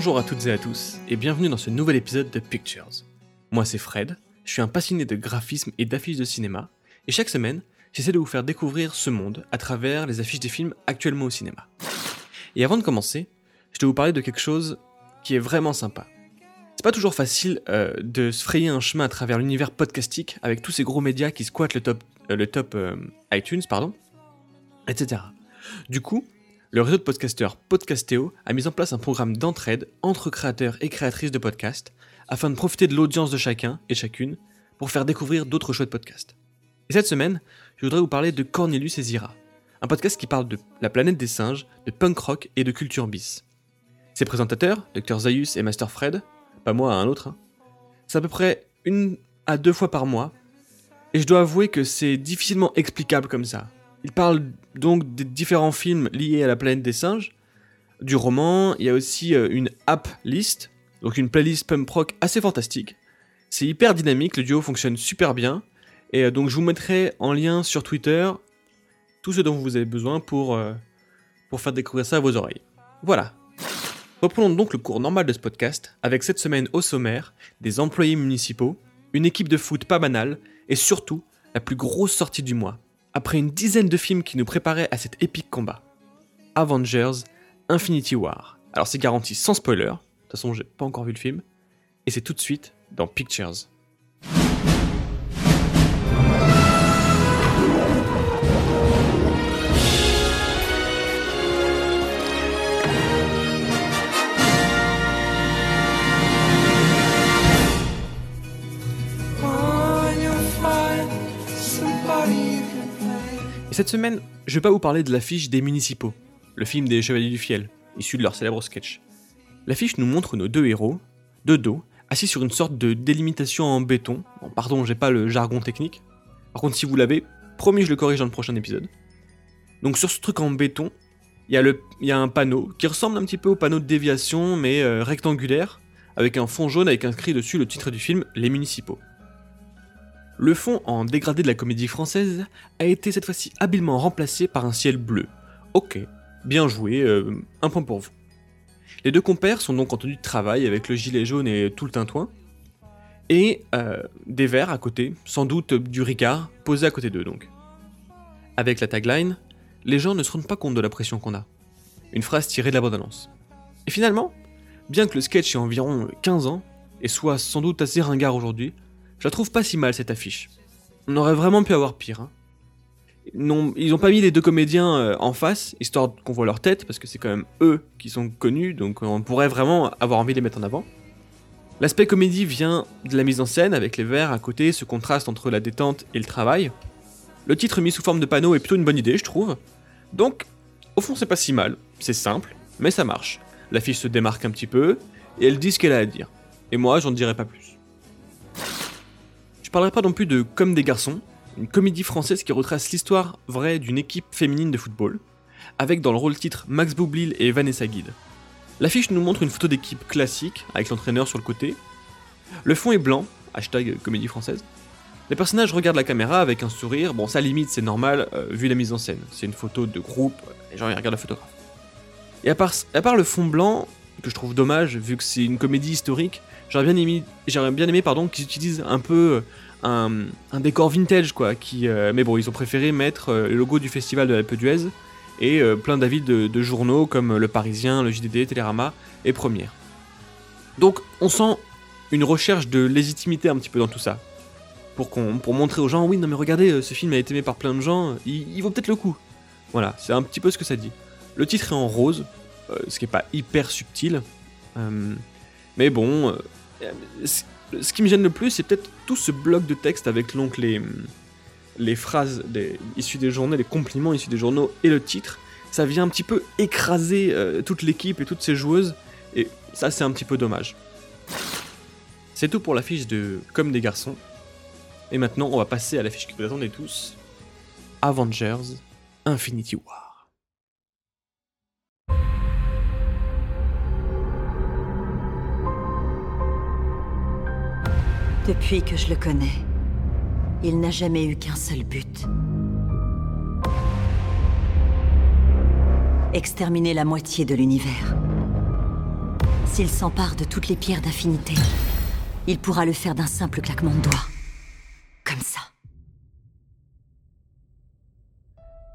Bonjour à toutes et à tous, et bienvenue dans ce nouvel épisode de Pictures. Moi c'est Fred, je suis un passionné de graphisme et d'affiches de cinéma, et chaque semaine, j'essaie de vous faire découvrir ce monde à travers les affiches des films actuellement au cinéma. Et avant de commencer, je vais vous parler de quelque chose qui est vraiment sympa. C'est pas toujours facile euh, de se frayer un chemin à travers l'univers podcastique avec tous ces gros médias qui squattent le top, euh, le top euh, iTunes, pardon, etc. Du coup, le réseau de podcasteurs Podcastéo a mis en place un programme d'entraide entre créateurs et créatrices de podcasts afin de profiter de l'audience de chacun et chacune pour faire découvrir d'autres chouettes podcasts. Et cette semaine, je voudrais vous parler de Cornelius et Zira, un podcast qui parle de la planète des singes, de punk rock et de culture bis. Ses présentateurs, Dr Zaius et Master Fred, pas moi, un autre, hein, c'est à peu près une à deux fois par mois, et je dois avouer que c'est difficilement explicable comme ça. Il parle donc des différents films liés à la planète des singes, du roman, il y a aussi euh, une app list, donc une playlist punk rock assez fantastique. C'est hyper dynamique, le duo fonctionne super bien, et euh, donc je vous mettrai en lien sur Twitter tout ce dont vous avez besoin pour, euh, pour faire découvrir ça à vos oreilles. Voilà. Reprenons donc le cours normal de ce podcast, avec cette semaine au sommaire, des employés municipaux, une équipe de foot pas banale, et surtout, la plus grosse sortie du mois, après une dizaine de films qui nous préparaient à cet épique combat. Avengers Infinity War. Alors c'est garanti sans spoiler, de toute façon j'ai pas encore vu le film, et c'est tout de suite dans Pictures. Et cette semaine, je vais pas vous parler de l'affiche des Municipaux, le film des Chevaliers du Fiel, issu de leur célèbre sketch. L'affiche nous montre nos deux héros, de dos, assis sur une sorte de délimitation en béton. Bon, pardon, j'ai pas le jargon technique. Par contre, si vous l'avez, promis, je le corrige dans le prochain épisode. Donc sur ce truc en béton, il y, a un panneau qui ressemble un petit peu au panneau de déviation, mais euh, rectangulaire, avec un fond jaune avec inscrit dessus le titre du film Les Municipaux. Le fond en dégradé de la comédie française a été cette fois-ci habilement remplacé par un ciel bleu. Ok, bien joué, euh, un point pour vous. Les deux compères sont donc en tenue de travail avec le gilet jaune et tout le tintouin, et euh, des verres à côté, sans doute du Ricard, posés à côté d'eux donc. Avec la tagline, les gens ne se rendent pas compte de la pression qu'on a. Une phrase tirée de la bande-annonce. Et finalement, bien que le sketch ait environ 15 ans, et soit sans doute assez ringard aujourd'hui, je la trouve pas si mal cette affiche. On aurait vraiment pu avoir pire. Hein. Ils ont pas mis les deux comédiens euh, en face, histoire qu'on voit leur tête, parce que c'est quand même eux qui sont connus, donc on pourrait vraiment avoir envie de les mettre en avant. L'aspect comédie vient de la mise en scène, avec les verres à côté, ce contraste entre la détente et le travail. Le titre mis sous forme de panneau est plutôt une bonne idée, je trouve. Donc, au fond, c'est pas si mal, c'est simple, mais ça marche. L'affiche se démarque un petit peu, et elle dit ce qu'elle a à dire. Et moi, j'en dirai pas plus. Je parlerai pas non plus de Comme des garçons, une comédie française qui retrace l'histoire vraie d'une équipe féminine de football, avec dans le rôle titre Max Boublil et Vanessa Guide. L'affiche nous montre une photo d'équipe classique, avec l'entraîneur sur le côté. Le fond est blanc, hashtag comédie française. Les personnages regardent la caméra avec un sourire, bon ça limite c'est normal euh, vu la mise en scène, c'est une photo de groupe, les gens ils regardent la photographe. Et à part, à part le fond blanc, que je trouve dommage vu que c'est une comédie historique, J'aurais bien aimé, j'aurais bien aimé pardon, qu'ils utilisent un peu euh, un, décor vintage quoi. Euh, mais bon, ils ont préféré mettre euh, le logo du festival de d'Huez et plein d'avis de, journaux comme Le Parisien, le JDD, Télérama et Première. Donc on sent une recherche de légitimité un petit peu dans tout ça. Pour, qu'on, pour montrer aux gens, oui, non mais regardez, ce film a été aimé par plein de gens, il, vaut peut-être le coup. Voilà, c'est un petit peu ce que ça dit. Le titre est en rose, ce qui est pas hyper subtil. mais bon, ce qui me gêne le plus, c'est peut-être tout ce bloc de texte avec donc les, les phrases issues des journaux, les compliments issus des journaux et le titre. Ça vient un petit peu écraser euh, toute l'équipe et toutes ces joueuses, et ça c'est un petit peu dommage. C'est tout pour l'affiche de Comme des garçons. Et maintenant, on va passer à l'affiche que vous attendez tous Avengers Infinity War. Depuis que je le connais, il n'a jamais eu qu'un seul but. Exterminer la moitié de l'univers. S'il s'empare de toutes les pierres d'infinité, il pourra le faire d'un simple claquement de doigts. Comme ça.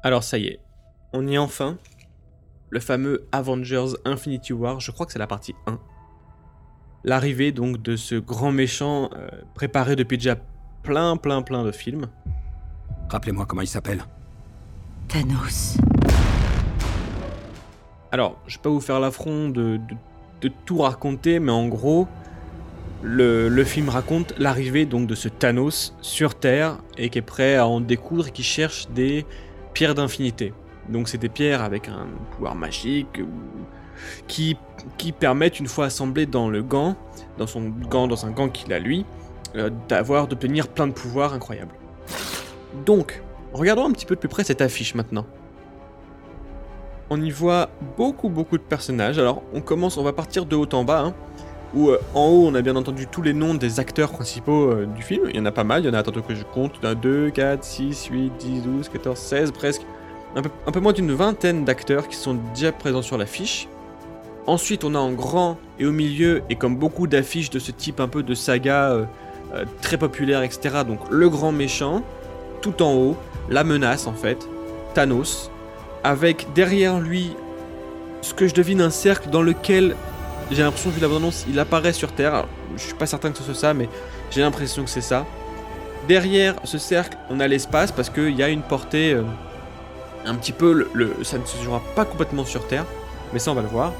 Alors ça y est, on y est enfin. Le fameux Avengers Infinity War, je crois que c'est la partie 1. L'arrivée donc de ce grand méchant euh, préparé depuis déjà plein plein plein de films. Rappelez-moi comment il s'appelle. Thanos. Alors, je vais pas vous faire l'affront de, de, tout raconter, mais en gros, le, le film raconte l'arrivée donc de ce Thanos sur Terre et qui est prêt à en découdre et qui cherche des pierres d'infinité. Donc c'est des pierres avec un pouvoir magique qui, permettent une fois assemblées dans le gant, dans son gant, dans un gant qu'il a lui, euh, d'avoir d'obtenir plein de pouvoirs incroyables. Donc, regardons un petit peu de plus près cette affiche maintenant. On y voit beaucoup beaucoup de personnages. Alors on commence, on va partir de haut en bas. Hein, où euh, en haut on a bien entendu tous les noms des acteurs principaux euh, du film. Il y en a pas mal, il y en a, attends que je compte, il y en a 2, 4, 6, 8, 10, 12, 14, 16 presque. Un peu moins d'une vingtaine d'acteurs qui sont déjà présents sur l'affiche. Ensuite on a en grand et au milieu, et comme beaucoup d'affiches de ce type un peu de saga euh, très populaire, etc. Donc le grand méchant, tout en haut, la menace en fait, Thanos, avec derrière lui ce que je devine un cercle dans lequel j'ai l'impression, vu la annonce il apparaît sur Terre. je suis pas certain que ce soit ça, mais j'ai l'impression que c'est ça. Derrière ce cercle, on a l'espace parce qu'il y a une portée euh, un petit peu. Le, ça ne se jouera pas complètement sur Terre, mais ça on va le voir.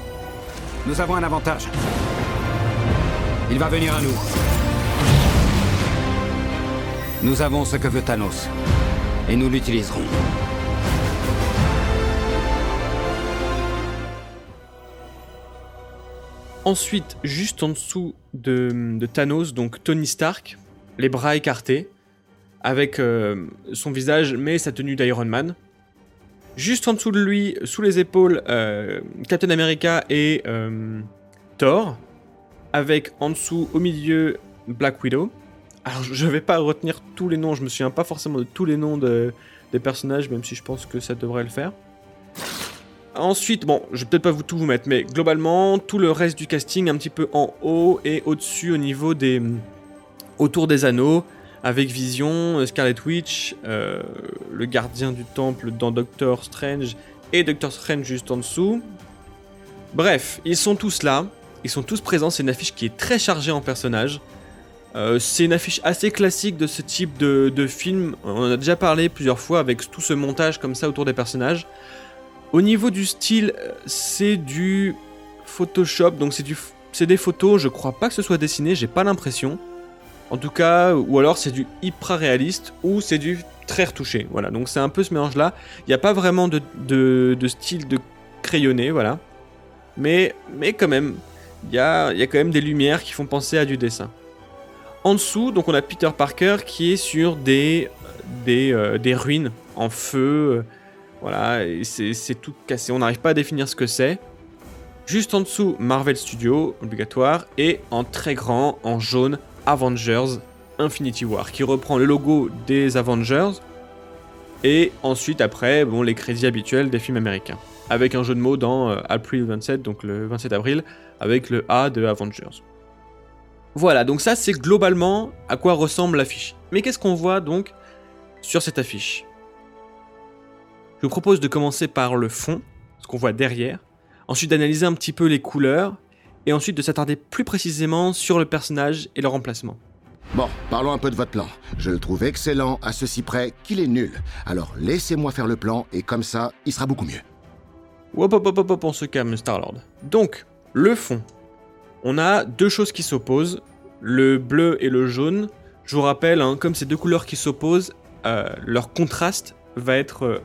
Nous avons un avantage. Il va venir à nous. Nous avons ce que veut Thanos. Et nous l'utiliserons. Ensuite, juste en dessous de, Thanos, donc Tony Stark, les bras écartés, avec euh, son visage mais sa tenue d'Iron Man. Juste en dessous de lui, sous les épaules, euh, Captain America et euh, Thor, avec en dessous, au milieu, Black Widow. Alors je vais pas retenir tous les noms, je me souviens pas forcément de tous les noms des personnages, même si je pense que ça devrait le faire. Ensuite, bon, je vais peut-être pas vous tout vous mettre, mais globalement, tout le reste du casting un petit peu en haut et au-dessus au niveau des... autour des anneaux, avec Vision, Scarlet Witch, euh, le gardien du temple dans Doctor Strange et Doctor Strange juste en dessous. Bref, ils sont tous là, ils sont tous présents, c'est une affiche qui est très chargée en personnages. Euh, c'est une affiche assez classique de ce type de, film, on en a déjà parlé plusieurs fois avec tout ce montage comme ça autour des personnages. Au niveau du style, euh, c'est du Photoshop, donc c'est des photos, je crois pas que ce soit dessiné, j'ai pas l'impression. En tout cas, ou alors c'est du hyper réaliste, ou c'est du très retouché. Voilà, donc c'est un peu ce mélange-là. Il n'y a pas vraiment de, de, style de crayonné, voilà. Mais, mais quand même, il y a, y a quand même des lumières qui font penser à du dessin. En dessous, donc on a Peter Parker qui est sur des, des, euh, des ruines en feu, voilà, c'est tout cassé, on n'arrive pas à définir ce que c'est. Juste en dessous, Marvel Studios, obligatoire, et en très grand, en jaune, Avengers Infinity War, qui reprend le logo des Avengers, et ensuite, après, bon, les crédits habituels des films américains. Avec un jeu de mots dans euh, April 27, donc le 27 avril, avec le A de Avengers. Voilà, donc ça c'est globalement à quoi ressemble l'affiche. Mais qu'est-ce qu'on voit donc sur cette affiche? Je vous propose de commencer par le fond, ce qu'on voit derrière, ensuite d'analyser un petit peu les couleurs, et ensuite de s'attarder plus précisément sur le personnage et leur emplacement. Bon, parlons un peu de votre plan. Je le trouve excellent, à ceci près qu'il est nul. Alors laissez-moi faire le plan, et comme ça, il sera beaucoup mieux. Hop hop hop hop, on se calme, Starlord. Donc, le fond. On a deux choses qui s'opposent, le bleu et le jaune. Je vous rappelle, hein, comme ces deux couleurs qui s'opposent, euh, leur contraste va être euh,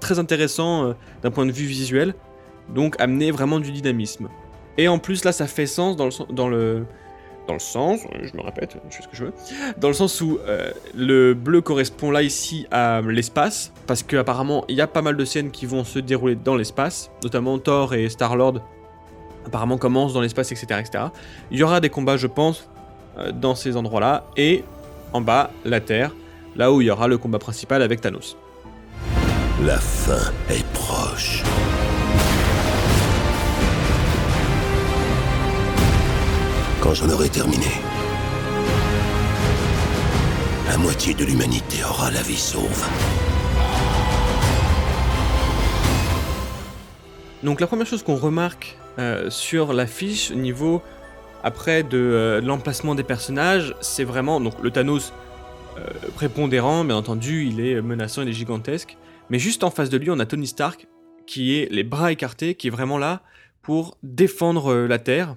très intéressant euh, d'un point de vue visuel, donc amener vraiment du dynamisme. Et en plus là ça fait sens dans le, dans le, dans le sens, je me répète, je fais ce que je veux, dans le sens où euh, le bleu correspond là ici à l'espace, parce qu'apparemment il y a pas mal de scènes qui vont se dérouler dans l'espace, notamment Thor et Star-Lord apparemment commencent dans l'espace, etc., etc. Il y aura des combats, je pense, euh, dans ces endroits-là, et en bas, la Terre, là où il y aura le combat principal avec Thanos. La fin est proche. Quand j'en aurai terminé, la moitié de l'humanité aura la vie sauve. Donc la première chose qu'on remarque euh, sur l'affiche au niveau après de, euh, de l'emplacement des personnages, c'est vraiment le Thanos euh, prépondérant, bien entendu, il est menaçant, il est gigantesque. Mais juste en face de lui, on a Tony Stark qui est les bras écartés, qui est vraiment là pour défendre la Terre.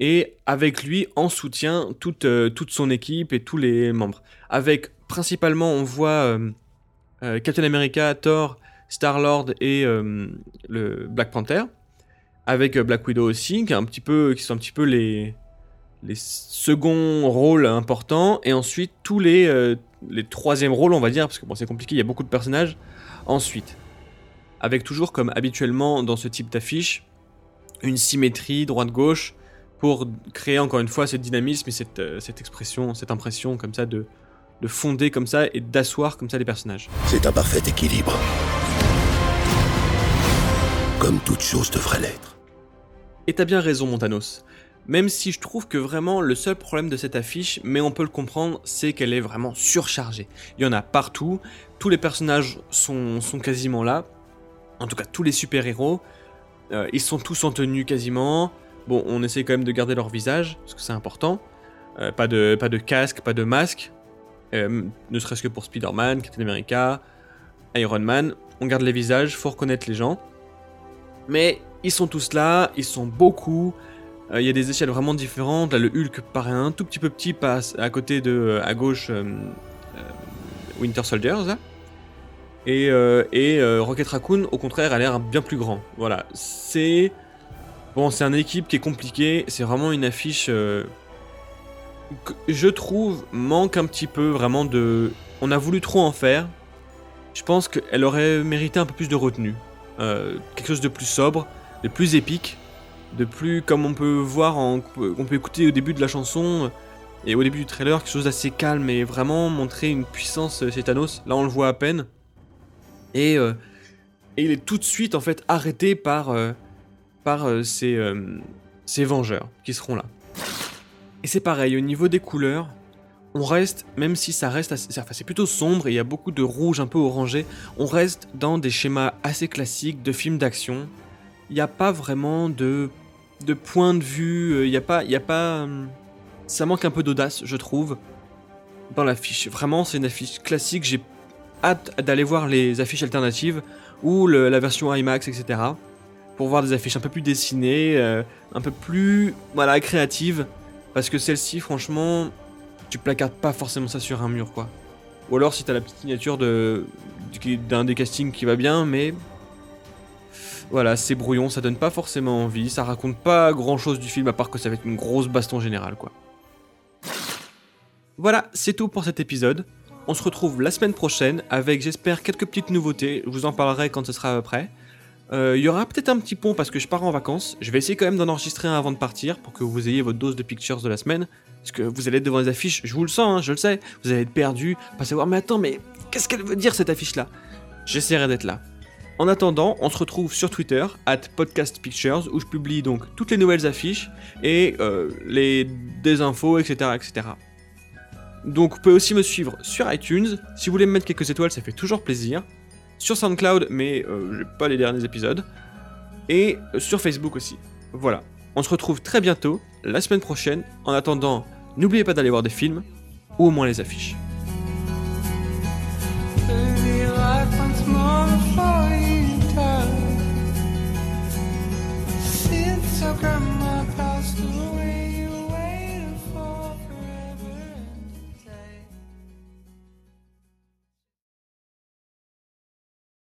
Et avec lui, en soutien, toute, euh, toute son équipe et tous les membres. Avec principalement, on voit euh, euh, Captain America, Thor, Star-Lord et le Black Panther. Avec Black Widow aussi, qui, un petit peu, qui sont un petit peu les, les seconds rôles importants. Et ensuite, tous les, les troisièmes rôles, on va dire, parce que bon, c'est compliqué, il y a beaucoup de personnages. Ensuite, avec toujours comme habituellement dans ce type d'affiche, une symétrie droite-gauche pour créer encore une fois ce dynamisme et cette, euh, cette expression, cette impression comme ça de, de fonder comme ça et d'asseoir comme ça les personnages. C'est un parfait équilibre. Comme toute chose devrait l'être. Et t'as bien raison, Montanos. Même si je trouve que vraiment le seul problème de cette affiche, mais on peut le comprendre, c'est qu'elle est vraiment surchargée. Il y en a partout, tous les personnages sont, sont quasiment là, en tout cas tous les super-héros, Euh, ils sont tous en tenue quasiment. Bon, on essaie quand même de garder leur visage, parce que c'est important. Euh, pas, de, pas de casque, pas de masque, Euh, ne serait-ce que pour Spider-Man, Captain America, Iron Man. On garde les visages, faut reconnaître les gens. Mais ils sont tous là, ils sont beaucoup. Euh, Il y a des échelles vraiment différentes. Là, le Hulk paraît un tout petit peu petit, passe à côté de, à gauche, Winter Soldiers. Et, et Rocket Raccoon, au contraire, a l'air bien plus grand. Voilà, c'est bon, c'est une équipe qui est compliquée. C'est vraiment une affiche. euh, que je trouve manque un petit peu vraiment de. On a voulu trop en faire. Je pense qu'elle aurait mérité un peu plus de retenue. Euh, quelque chose de plus sobre, de plus épique, de plus comme on peut voir, en, on peut écouter au début de la chanson euh, et au début du trailer, quelque chose d'assez calme et vraiment montrer une puissance chez Thanos. Là, on le voit à peine. Et, et il est tout de suite en fait arrêté par, par euh, ces, euh, ces vengeurs qui seront là. Et c'est pareil, au niveau des couleurs, on reste, même si ça reste assez, enfin, c'est plutôt sombre et il y a beaucoup de rouge un peu orangé, on reste dans des schémas assez classiques de films d'action. Il n'y a pas vraiment de, de point de vue, euh, il n'y a pas, y a pas, hum, ça manque un peu d'audace, je trouve, dans l'affiche. Vraiment, c'est une affiche classique. J'ai hâte d'aller voir les affiches alternatives ou la version IMAX, etc. Pour voir des affiches un peu plus dessinées, euh, un peu plus, voilà, créatives. Parce que celle-ci, franchement, tu placardes pas forcément ça sur un mur, quoi. Ou alors si t'as la petite signature de du- d'un des castings qui va bien, mais voilà, c'est brouillon, ça donne pas forcément envie, ça raconte pas grand-chose du film à part que ça va être une grosse baston générale, quoi. Voilà, c'est tout pour cet épisode. On se retrouve la semaine prochaine avec, j'espère, quelques petites nouveautés. Je vous en parlerai quand ce sera. Euh, Il y aura peut-être un petit pont parce que je pars en vacances. Je vais essayer quand même d'en enregistrer un avant de partir pour que vous ayez votre dose de pictures de la semaine. Parce que vous allez être devant les affiches, je vous le sens, hein, je le sais. Vous allez être perdu, pas savoir, mais attends, mais qu'est-ce qu'elle veut dire cette affiche-là? J'essaierai d'être là. En attendant, on se retrouve sur Twitter, at podcastpictures, où je publie donc toutes les nouvelles affiches et euh, les désinfos, etc., etc. Donc vous pouvez aussi me suivre sur iTunes. Si vous voulez me mettre quelques étoiles, ça fait toujours plaisir. Sur SoundCloud, mais euh, j'ai pas les derniers épisodes. Et euh, sur Facebook aussi. Voilà. On se retrouve très bientôt, la semaine prochaine. En attendant, n'oubliez pas d'aller voir des films, ou au moins les affiches.